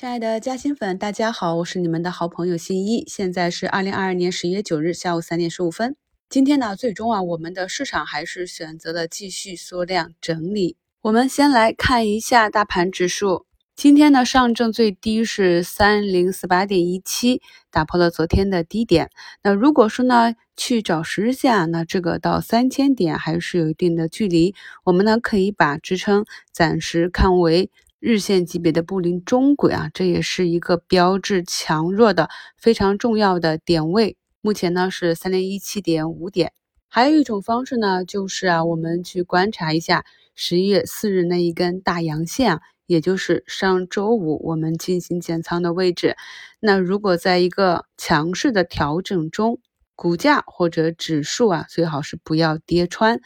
亲爱的嘉兴粉，大家好，我是你们的好朋友新一。现在是二零二二年十一月九日下午三点十五分。今天呢，最终啊，我们的市场还是选择了继续缩量整理。我们先来看一下大盘指数，今天呢，上证最低是三零四八点一七，打破了昨天的低点。那如果说呢，去找十日线啊，那这个到三千点还是有一定的距离。我们呢，可以把支撑暂时看为。日线级别的布林中轨啊，这也是一个标志强弱的非常重要的点位。目前呢是三零一七点五点。还有一种方式呢，就是啊，我们去观察一下十一月四日那一根大阳线啊，也就是上周五我们进行减仓的位置。那如果在一个强势的调整中，股价或者指数啊，最好是不要跌穿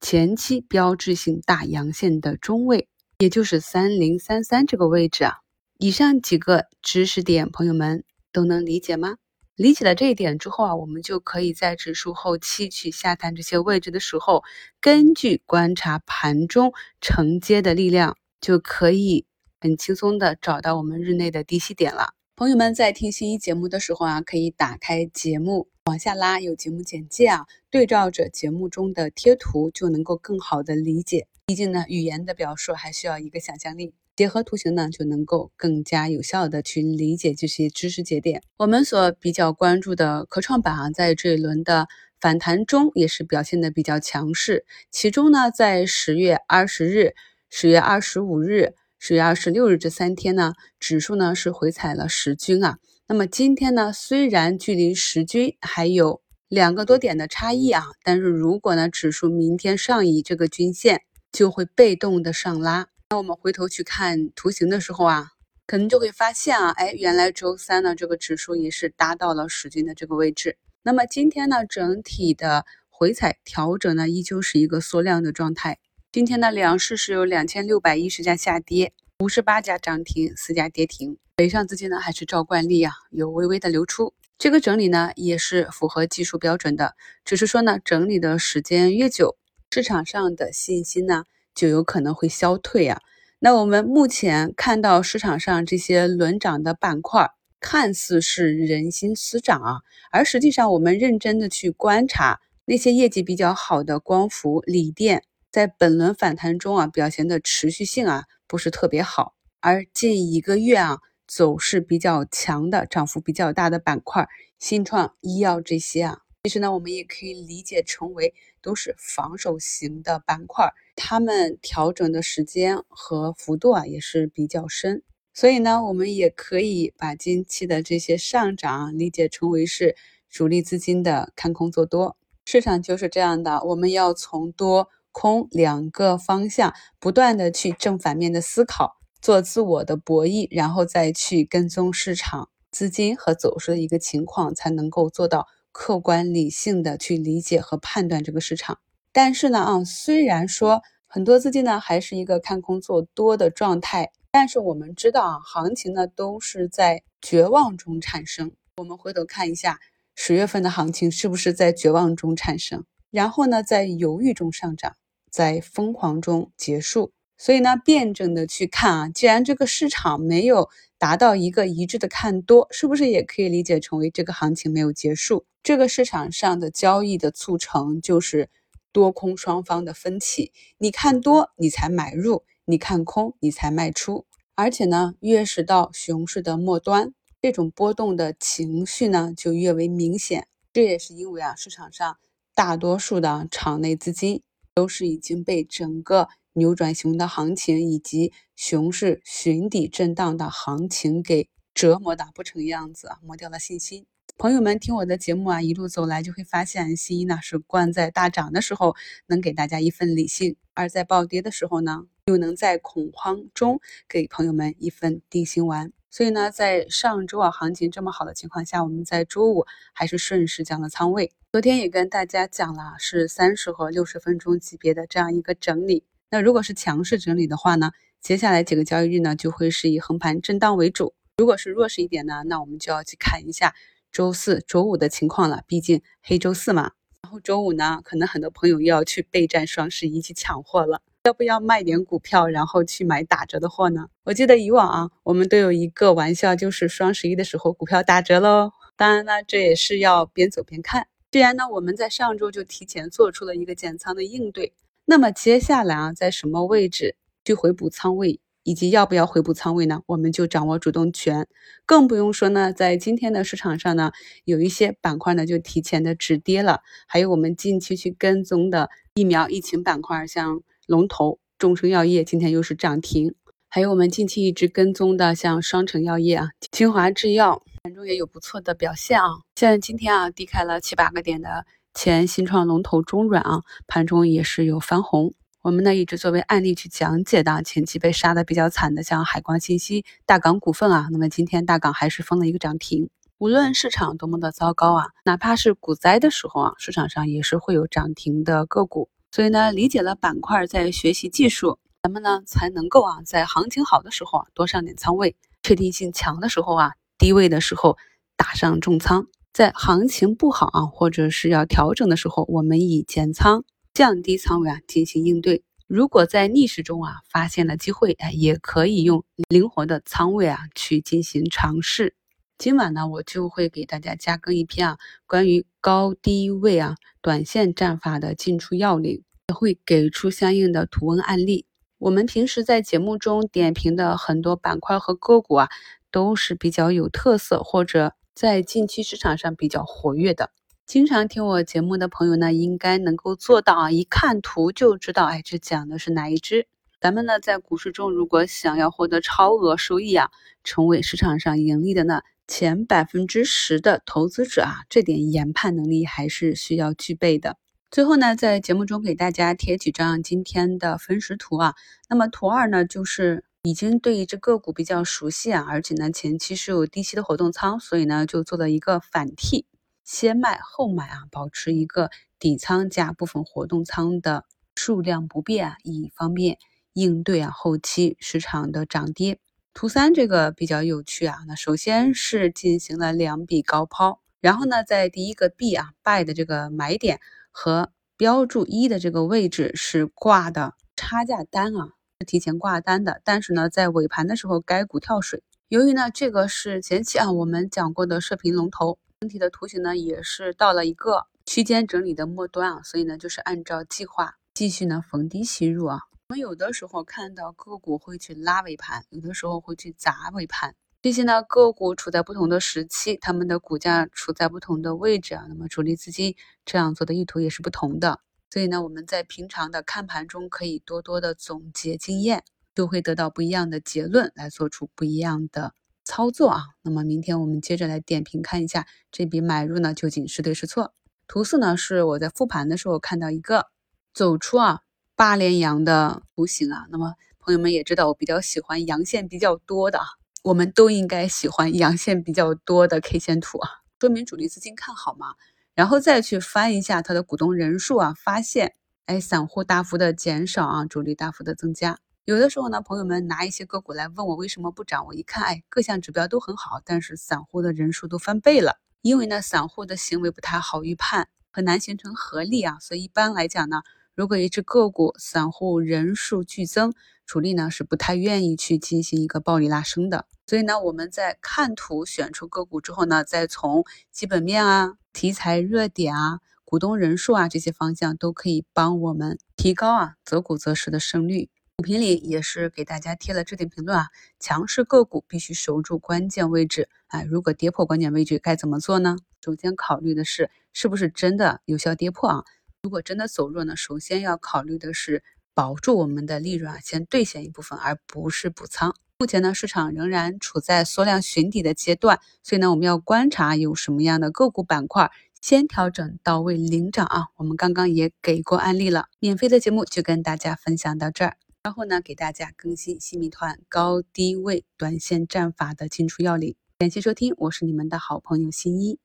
前期标志性大阳线的中位。也就是三零三三这个位置啊，以上几个知识点，朋友们都能理解吗？理解了这一点之后啊，我们就可以在指数后期去下探这些位置的时候，根据观察盘中承接的力量，就可以很轻松的找到我们日内的低吸点了。朋友们在听新一节目的时候啊，可以打开节目往下拉，有节目简介啊，对照着节目中的贴图，就能够更好的理解。毕竟呢，语言的表述还需要一个想象力，结合图形呢，就能够更加有效的去理解这些知识节点。我们所比较关注的科创板啊，在这一轮的反弹中也是表现的比较强势。其中呢，在十月二十日、十月二十五日、十月二十六日这三天呢，指数呢是回踩了十均啊。那么今天呢，虽然距离十均还有两个多点的差异啊，但是如果呢，指数明天上移这个均线。就会被动的上拉。那我们回头去看图形的时候啊，可能就会发现啊，哎，原来周三呢这个指数也是达到了十均的这个位置。那么今天呢，整体的回踩调整呢，依旧是一个缩量的状态。今天的两市是有两千六百一十家下跌，五十八家涨停，四家跌停。北上资金呢还是照惯例啊，有微微的流出。这个整理呢也是符合技术标准的，只是说呢，整理的时间越久。市场上的信心呢，就有可能会消退啊。那我们目前看到市场上这些轮涨的板块，看似是人心思涨啊，而实际上我们认真的去观察那些业绩比较好的光伏、锂电，在本轮反弹中啊，表现的持续性啊不是特别好。而近一个月啊，走势比较强的、涨幅比较大的板块，新创、医药这些啊。其实呢，我们也可以理解成为都是防守型的板块，它们调整的时间和幅度啊也是比较深，所以呢，我们也可以把近期的这些上涨理解成为是主力资金的看空做多。市场就是这样的，我们要从多空两个方向不断的去正反面的思考，做自我的博弈，然后再去跟踪市场资金和走势的一个情况，才能够做到。客观理性的去理解和判断这个市场，但是呢，啊，虽然说很多资金呢还是一个看空做多的状态，但是我们知道啊，行情呢都是在绝望中产生。我们回头看一下十月份的行情是不是在绝望中产生，然后呢，在犹豫中上涨，在疯狂中结束。所以呢，辩证的去看啊，既然这个市场没有达到一个一致的看多，是不是也可以理解成为这个行情没有结束？这个市场上的交易的促成就是多空双方的分歧，你看多你才买入，你看空你才卖出。而且呢，越是到熊市的末端，这种波动的情绪呢就越为明显。这也是因为啊，市场上大多数的场内资金都是已经被整个。扭转熊的行情以及熊市寻底震荡的行情给折磨的不成样子啊，磨掉了信心。朋友们听我的节目啊，一路走来就会发现，新一呢是惯在大涨的时候能给大家一份理性，而在暴跌的时候呢，又能在恐慌中给朋友们一份定心丸。所以呢，在上周啊行情这么好的情况下，我们在周五还是顺势降了仓位。昨天也跟大家讲了，是三十和六十分钟级别的这样一个整理。那如果是强势整理的话呢，接下来几个交易日呢就会是以横盘震荡为主。如果是弱势一点呢，那我们就要去看一下周四周五的情况了。毕竟黑周四嘛，然后周五呢，可能很多朋友又要去备战双十一去抢货了。要不要卖点股票，然后去买打折的货呢？我记得以往啊，我们都有一个玩笑，就是双十一的时候股票打折喽。当然呢，这也是要边走边看。既然呢，我们在上周就提前做出了一个减仓的应对，那么接下来啊，在什么位置去回补仓位？以及要不要回补仓位呢？我们就掌握主动权，更不用说呢，在今天的市场上呢，有一些板块呢就提前的止跌了，还有我们近期去跟踪的疫苗疫情板块，像龙头众生药业今天又是涨停，还有我们近期一直跟踪的像双成药业啊、清华制药，盘中也有不错的表现啊。像今天啊，低开了七八个点的前新创龙头中软啊，盘中也是有翻红。我们呢一直作为案例去讲解的，前期被杀的比较惨的，像海光信息、大港股份啊，那么今天大港还是封了一个涨停。无论市场多么的糟糕啊，哪怕是股灾的时候啊，市场上也是会有涨停的个股。所以呢，理解了板块，在学习技术，咱们呢才能够啊，在行情好的时候啊多上点仓位，确定性强的时候啊低位的时候打上重仓，在行情不好啊或者是要调整的时候，我们以减仓。降低仓位啊，进行应对。如果在逆势中啊发现了机会，哎，也可以用灵活的仓位啊去进行尝试。今晚呢，我就会给大家加更一篇啊关于高低位啊短线战法的进出要领，也会给出相应的图文案例。我们平时在节目中点评的很多板块和个股啊，都是比较有特色，或者在近期市场上比较活跃的。经常听我节目的朋友呢，应该能够做到啊，一看图就知道，哎，这讲的是哪一只。咱们呢，在股市中，如果想要获得超额收益啊，成为市场上盈利的呢前百分之十的投资者啊，这点研判能力还是需要具备的。最后呢，在节目中给大家贴几张今天的分时图啊。那么图二呢，就是已经对一只个股比较熟悉啊，而且呢前期是有低吸的活动仓，所以呢就做了一个反替。先卖后买啊，保持一个底仓加部分活动仓的数量不变啊，以方便应对啊后期市场的涨跌。图三这个比较有趣啊，那首先是进行了两笔高抛，然后呢，在第一个 B 啊 buy 的这个买点和标注一的这个位置是挂的差价单啊，提前挂单的，但是呢，在尾盘的时候该股跳水，由于呢这个是前期啊我们讲过的射频龙头。整体的图形呢，也是到了一个区间整理的末端啊，所以呢，就是按照计划继续呢逢低吸入啊。我们有的时候看到个股会去拉尾盘，有的时候会去砸尾盘，这些呢个股处在不同的时期，他们的股价处在不同的位置啊，那么主力资金这样做的意图也是不同的。所以呢，我们在平常的看盘中可以多多的总结经验，就会得到不一样的结论，来做出不一样的。操作啊，那么明天我们接着来点评看一下这笔买入呢究竟是对是错。图四呢是我在复盘的时候看到一个走出啊八连阳的图形啊，那么朋友们也知道我比较喜欢阳线比较多的，我们都应该喜欢阳线比较多的 K 线图啊，说明主力资金看好嘛。然后再去翻一下它的股东人数啊，发现哎散户大幅的减少啊，主力大幅的增加。有的时候呢，朋友们拿一些个股来问我为什么不涨，我一看，哎，各项指标都很好，但是散户的人数都翻倍了。因为呢，散户的行为不太好预判，很难形成合力啊。所以一般来讲呢，如果一只个股散户人数剧增，主力呢是不太愿意去进行一个暴力拉升的。所以呢，我们在看图选出个股之后呢，再从基本面啊、题材热点啊、股东人数啊这些方向，都可以帮我们提高啊择股择时的胜率。股评里也是给大家贴了置顶评论啊，强势个股必须守住关键位置，哎，如果跌破关键位置该怎么做呢？首先考虑的是是不是真的有效跌破啊？如果真的走弱呢，首先要考虑的是保住我们的利润啊，先兑现一部分，而不是补仓。目前呢，市场仍然处在缩量寻底的阶段，所以呢，我们要观察有什么样的个股板块先调整到位领涨啊。我们刚刚也给过案例了，免费的节目就跟大家分享到这儿。然后呢，给大家更新新米团高低位短线战法的进出要领。感谢收听，我是你们的好朋友新一。